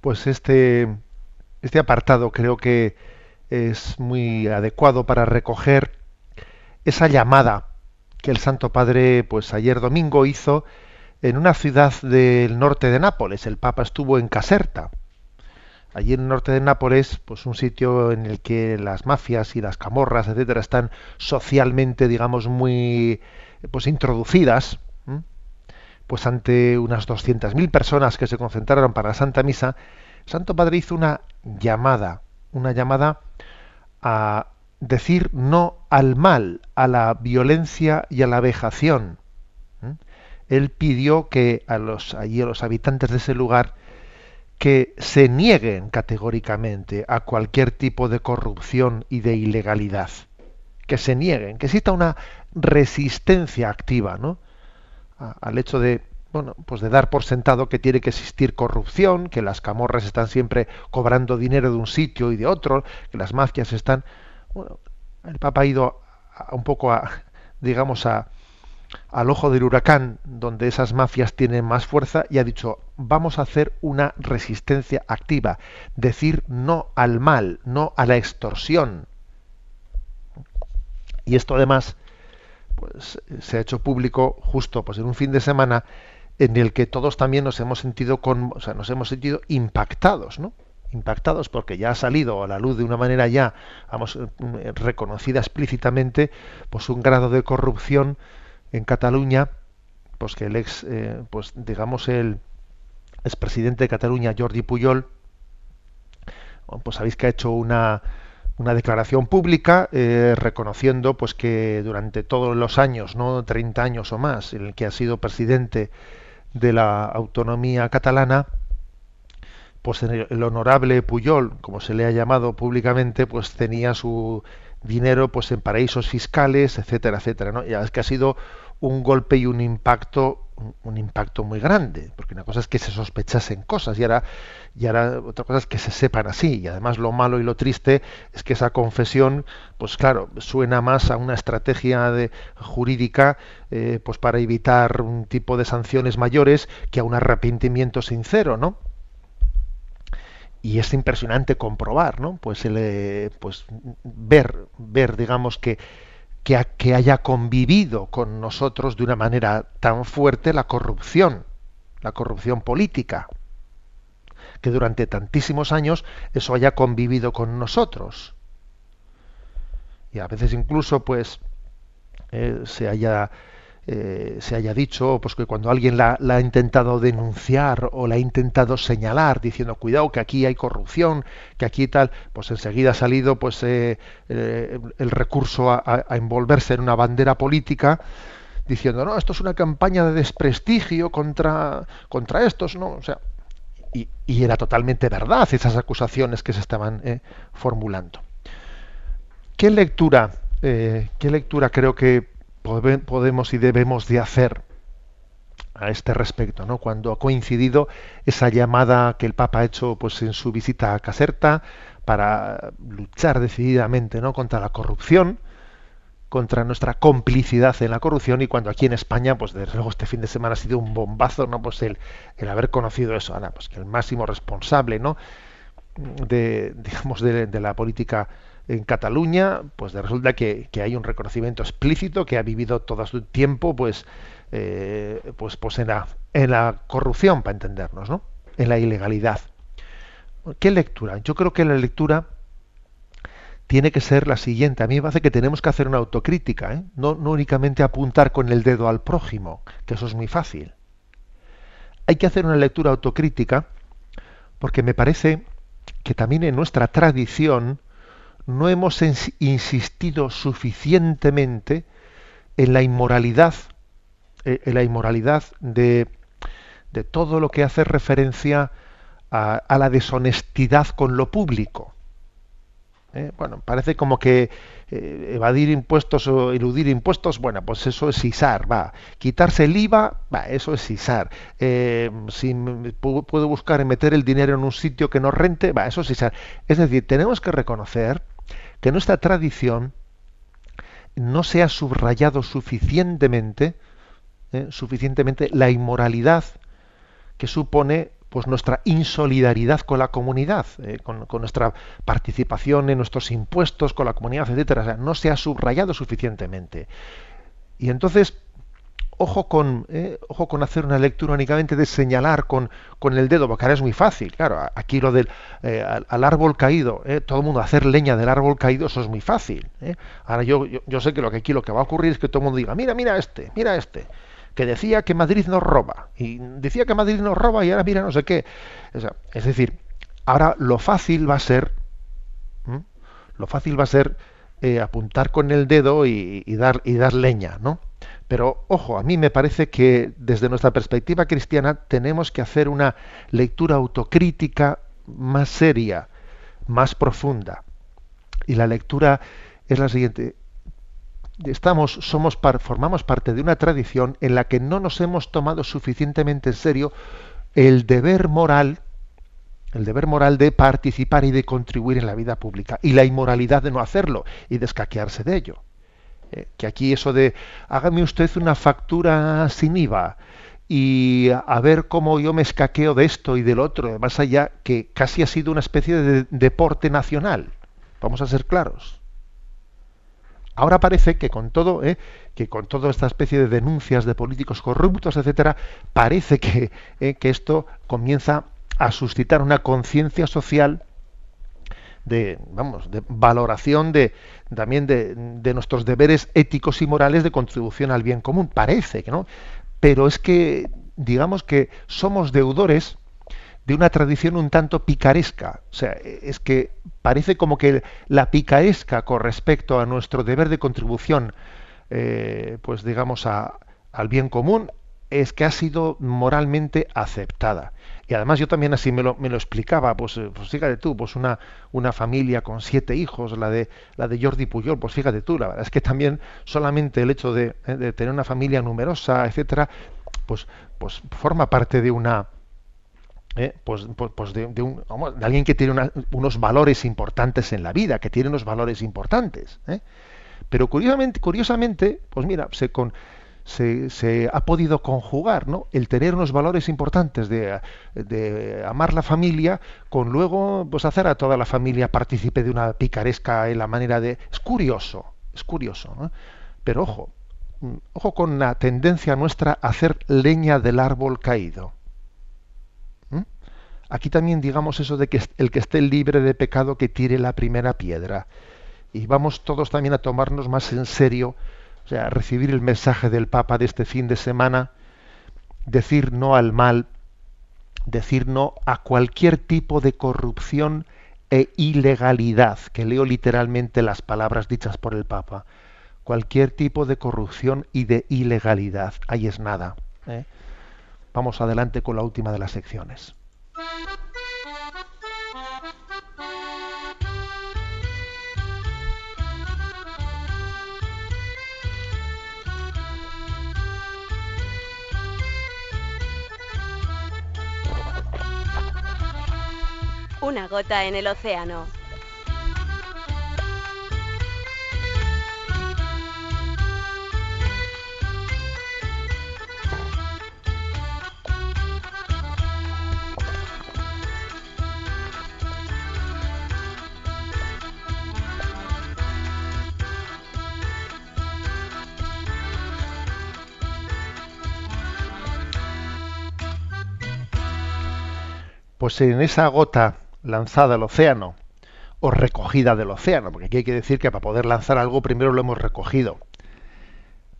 Pues este, este apartado creo que es muy adecuado para recoger esa llamada que el Santo Padre, pues ayer domingo hizo en una ciudad del norte de Nápoles. El Papa estuvo en Caserta. Allí en el norte de Nápoles, pues un sitio en el que las mafias y las camorras, etcétera, están socialmente, digamos, muy pues introducidas pues ante unas 200.000 personas que se concentraron para la Santa Misa, Santo Padre hizo una llamada, una llamada a decir no al mal, a la violencia y a la vejación. Él pidió que a los allí a los habitantes de ese lugar que se nieguen categóricamente a cualquier tipo de corrupción y de ilegalidad, que se nieguen, que exista una resistencia activa, ¿no? Al hecho de bueno, pues de dar por sentado que tiene que existir corrupción, que las camorras están siempre cobrando dinero de un sitio y de otro, que las mafias están bueno, el Papa ha ido a, un poco a digamos a al ojo del huracán donde esas mafias tienen más fuerza y ha dicho vamos a hacer una resistencia activa, decir no al mal, no a la extorsión. Y esto además pues se ha hecho público justo pues en un fin de semana en el que todos también nos hemos sentido con, o sea, nos hemos sentido impactados, ¿no? impactados porque ya ha salido a la luz de una manera ya vamos eh, reconocida explícitamente pues un grado de corrupción en Cataluña pues que el ex eh, pues digamos el expresidente de Cataluña Jordi Puyol pues sabéis que ha hecho una una declaración pública eh, reconociendo pues que durante todos los años, no 30 años o más, en el que ha sido presidente de la autonomía catalana, pues el, honorable Puyol, como se le ha llamado públicamente, pues tenía su dinero pues en paraísos fiscales, etcétera, etcétera, ¿no? Ya es que ha sido un golpe y un impacto un impacto muy grande, porque una cosa es que se sospechasen cosas y ahora, y ahora otra cosa es que se sepan así. Y además lo malo y lo triste es que esa confesión, pues claro, suena más a una estrategia de, jurídica eh, pues para evitar un tipo de sanciones mayores que a un arrepentimiento sincero, ¿no? Y es impresionante comprobar, ¿no? Pues, el, pues ver, ver, digamos que que, haya convivido con nosotros de una manera tan fuerte la corrupción, la corrupción política, que durante tantísimos años eso haya convivido con nosotros. Y a veces incluso pues eh, se haya eh, se haya dicho pues que cuando alguien la, ha intentado denunciar o la ha intentado señalar diciendo cuidado que aquí hay corrupción que aquí tal pues enseguida ha salido pues eh, eh, el recurso a, envolverse en una bandera política diciendo no esto es una campaña de desprestigio contra contra estos no o sea y, y era totalmente verdad esas acusaciones que se estaban formulando. Qué lectura qué lectura creo que podemos y debemos de hacer a este respecto, ¿no? Cuando ha coincidido esa llamada que el Papa ha hecho pues en su visita a Caserta para luchar decididamente, ¿no? contra la corrupción, contra nuestra complicidad en la corrupción y cuando aquí en España, pues desde luego este fin de semana ha sido un bombazo, ¿no? Pues el, el haber conocido eso, ahora, pues que el máximo responsable, ¿no? de digamos de, de la política en Cataluña, pues resulta que, que, hay un reconocimiento explícito que ha vivido todo su tiempo, pues, eh, pues, pues en la, en la corrupción, para entendernos, ¿no? En la ilegalidad. ¿Qué lectura? Yo creo que la lectura tiene que ser la siguiente. A mí me parece que tenemos que hacer una autocrítica, ¿eh? no, no únicamente apuntar con el dedo al prójimo, que eso es muy fácil. Hay que hacer una lectura autocrítica porque me parece que también en nuestra tradición no hemos insistido suficientemente en la inmoralidad, eh, en la inmoralidad de, de todo lo que hace referencia a, a la deshonestidad con lo público. ¿eh? Bueno, parece como que eh, evadir impuestos o eludir impuestos, bueno, pues eso es ISAR, va. Quitarse el IVA, va, eso es ISAR. Si puedo buscar en meter el dinero en un sitio que no rente, va, eso es ISAR. Es decir, tenemos que reconocer que nuestra tradición no se ha subrayado suficientemente, suficientemente la inmoralidad que supone pues nuestra insolidaridad con la comunidad, eh, con, nuestra participación en nuestros impuestos con la comunidad, etcétera, no se ha subrayado suficientemente. Y entonces, ojo con, eh, ojo con hacer una lectura únicamente de señalar con, con el dedo, porque ahora es muy fácil, claro, aquí lo del eh, al, árbol caído, todo el mundo hacer leña del árbol caído, eso es muy fácil. Ahora yo, yo, sé que lo que aquí lo que va a ocurrir es que todo el mundo diga, mira, mira este, mira este que decía que Madrid nos roba, y decía que Madrid nos roba y ahora mira no sé qué. es decir, ahora lo fácil va a ser, lo fácil va a ser eh, apuntar con el dedo y, dar, y dar leña, ¿no? Pero ojo, a mí me parece que desde nuestra perspectiva cristiana tenemos que hacer una lectura autocrítica más seria, más profunda. Y la lectura es la siguiente estamos, somos, formamos parte de una tradición en la que no nos hemos tomado suficientemente en serio el deber moral, el deber moral de participar y de contribuir en la vida pública y la inmoralidad de no hacerlo y de escaquearse de ello. Eh, que aquí eso de hágame usted una factura sin IVA y a ver cómo yo me escaqueo de esto y del otro, más allá que casi ha sido una especie de deporte nacional. Vamos a ser claros. Ahora parece que con todo, ¿eh? que con toda esta especie de denuncias de políticos corruptos, etcétera, parece que, ¿eh? que esto comienza a suscitar una conciencia social de, vamos, de valoración de también de, nuestros deberes éticos y morales de contribución al bien común. Parece que no, pero es que digamos que somos deudores de una tradición un tanto picaresca. O sea, es que parece como que la picaresca con respecto a nuestro deber de contribución, eh, pues digamos, al bien común, es que ha sido moralmente aceptada. Y además yo también así me lo, me lo explicaba, pues, eh, pues, fíjate tú, pues una, una familia con siete hijos, la de, la de Jordi Puyol, pues fíjate tú, la verdad es que también solamente el hecho de, eh, de tener una familia numerosa, etcétera, pues, pues forma parte de una ¿eh? pues, pues, pues de, un, alguien que tiene unos valores importantes en la vida, que tiene unos valores importantes. ¿eh? Pero curiosamente, curiosamente, pues mira, se, con, se, ha podido conjugar ¿no? el tener unos valores importantes de, de, amar la familia con luego pues hacer a toda la familia partícipe de una picaresca en la manera de... Es curioso, es curioso. Pero ojo, ojo con la tendencia nuestra a hacer leña del árbol caído. Aquí también digamos eso de que el que esté libre de pecado que tire la primera piedra. Y vamos todos también a tomarnos más en serio, o sea, recibir el mensaje del Papa de este fin de semana, decir no al mal, decir no a cualquier tipo de corrupción e ilegalidad, que leo literalmente las palabras dichas por el Papa. Cualquier tipo de corrupción y de ilegalidad. Ahí es nada. ¿eh? Vamos adelante con la última de las secciones. Una gota en el océano. Pues en esa gota lanzada al océano, o recogida del océano, porque aquí hay que decir que para poder lanzar algo primero lo hemos recogido.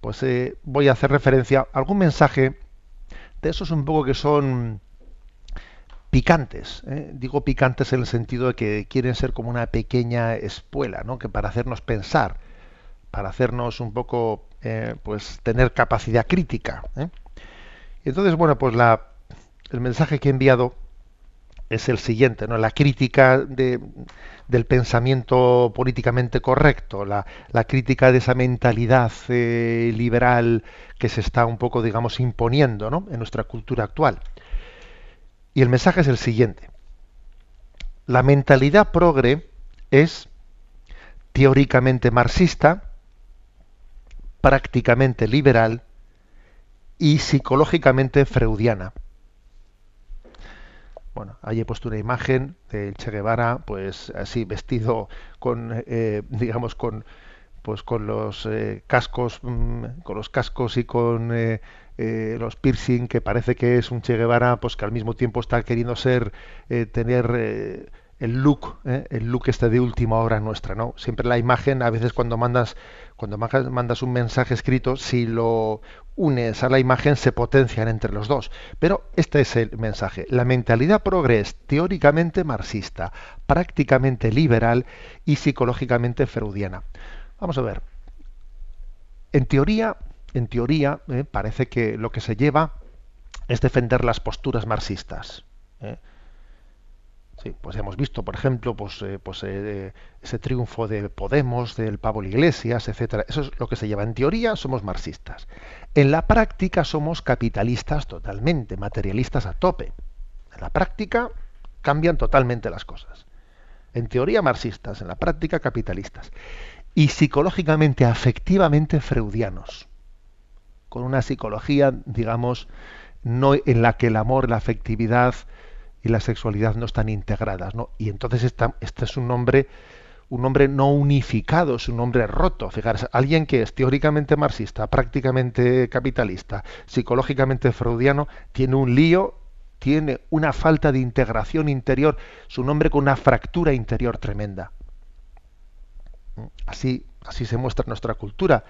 Pues eh, voy a hacer referencia a algún mensaje de esos un poco que son picantes. ¿eh? Digo picantes en el sentido de que quieren ser como una pequeña espuela, ¿no? que para hacernos pensar, para hacernos un poco, eh, pues tener capacidad crítica. Entonces, bueno, pues la, el mensaje que he enviado es el siguiente, ¿no? La crítica de, del pensamiento políticamente correcto, la, la crítica de esa mentalidad eh, liberal que se está un poco, digamos, imponiendo ¿no? en nuestra cultura actual. Y el mensaje es el siguiente. La mentalidad progre es teóricamente marxista, prácticamente liberal y psicológicamente freudiana. Bueno, ahí he puesto una imagen del Che Guevara, pues así vestido con, eh, digamos, con, pues con los eh, cascos, mm, con los cascos y con eh, los piercing, que parece que es un Che Guevara, pues que al mismo tiempo está queriendo ser, tener el look, ¿eh? el look este de última hora nuestra, ¿no? Siempre la imagen, a veces cuando mandas, cuando mandas un mensaje escrito, si lo unes a la imagen se potencian entre los dos. Pero este es el mensaje. La mentalidad progres teóricamente marxista, prácticamente liberal y psicológicamente freudiana. Vamos a ver. En teoría, en teoría, ¿eh? parece que lo que se lleva es defender las posturas marxistas. ¿eh? Sí, pues hemos visto, por ejemplo, pues, eh, pues eh, ese triunfo de Podemos, del Pablo Iglesias, etcétera. Eso es lo que se lleva. En teoría somos marxistas. En la práctica somos capitalistas totalmente, materialistas a tope. En la práctica cambian totalmente las cosas. En teoría marxistas, en la práctica capitalistas. Y psicológicamente, afectivamente freudianos. Con una psicología, digamos, no en la que el amor, la afectividad, y la sexualidad no están integradas, ¿no? Y entonces este es un nombre un hombre no unificado, es un hombre roto. Fijarse, alguien que es teóricamente marxista, prácticamente capitalista, psicológicamente freudiano, tiene un lío, tiene una falta de integración interior, es un hombre con una fractura interior tremenda. Así, así se muestra nuestra cultura.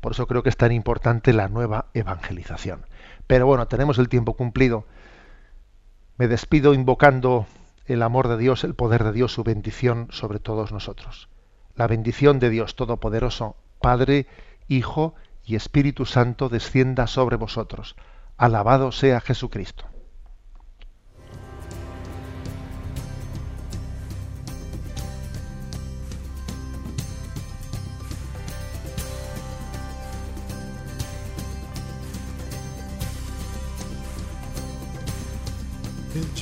Por eso creo que es tan importante la nueva evangelización. Pero bueno, tenemos el tiempo cumplido. Me despido invocando el amor de Dios, el poder de Dios, su bendición sobre todos nosotros. La bendición de Dios Todopoderoso, Padre, Hijo y Espíritu Santo, descienda sobre vosotros. Alabado sea Jesucristo.